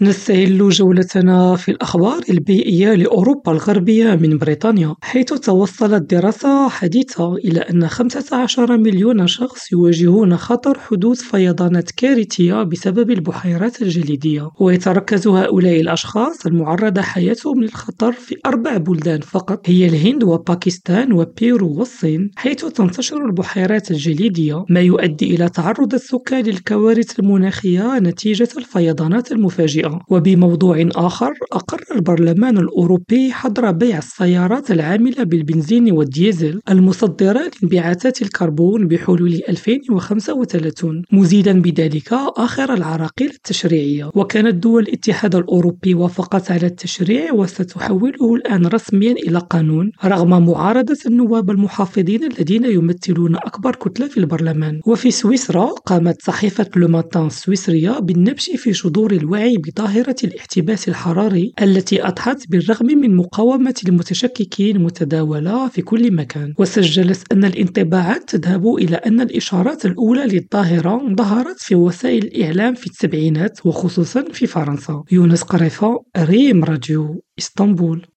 نستهل جولتنا في الأخبار البيئية لأوروبا الغربية من بريطانيا، حيث توصلت دراسة حديثة إلى أن خمسة عشر مليون شخص يواجهون خطر حدوث فيضانات كارثية بسبب البحيرات الجليدية، ويتركز هؤلاء الأشخاص المعرضة حياتهم للخطر في أربع بلدان فقط هي الهند وباكستان وبيرو والصين، حيث تنتشر البحيرات الجليدية ما يؤدي إلى تعرض السكان للكوارث المناخية نتيجة الفيضانات المفاجئة. وبموضوع آخر أقر البرلمان الأوروبي حظر بيع السيارات العاملة بالبنزين والديزل المصدرة لانبعاثات الكربون بحلول 2035 مزيدا بذلك آخر العراقيل التشريعية. وكانت دول الاتحاد الأوروبي وافقت على التشريع وستحوله الآن رسميا إلى قانون رغم معارضة النواب المحافظين الذين يمثلون أكبر كتلة في البرلمان. وفي سويسرا قامت صحيفة لوماتان السويسرية بالنبش في شذور الوعي ظاهرة الاحتباس الحراري التي أضحت بالرغم من مقاومة المتشككين متداولة في كل مكان، وسجلت أن الانطباعات تذهب إلى أن الإشارات الأولى للظاهرة ظهرت في وسائل الإعلام في السبعينات وخصوصا في فرنسا. يونس قريفة ريم راديو إسطنبول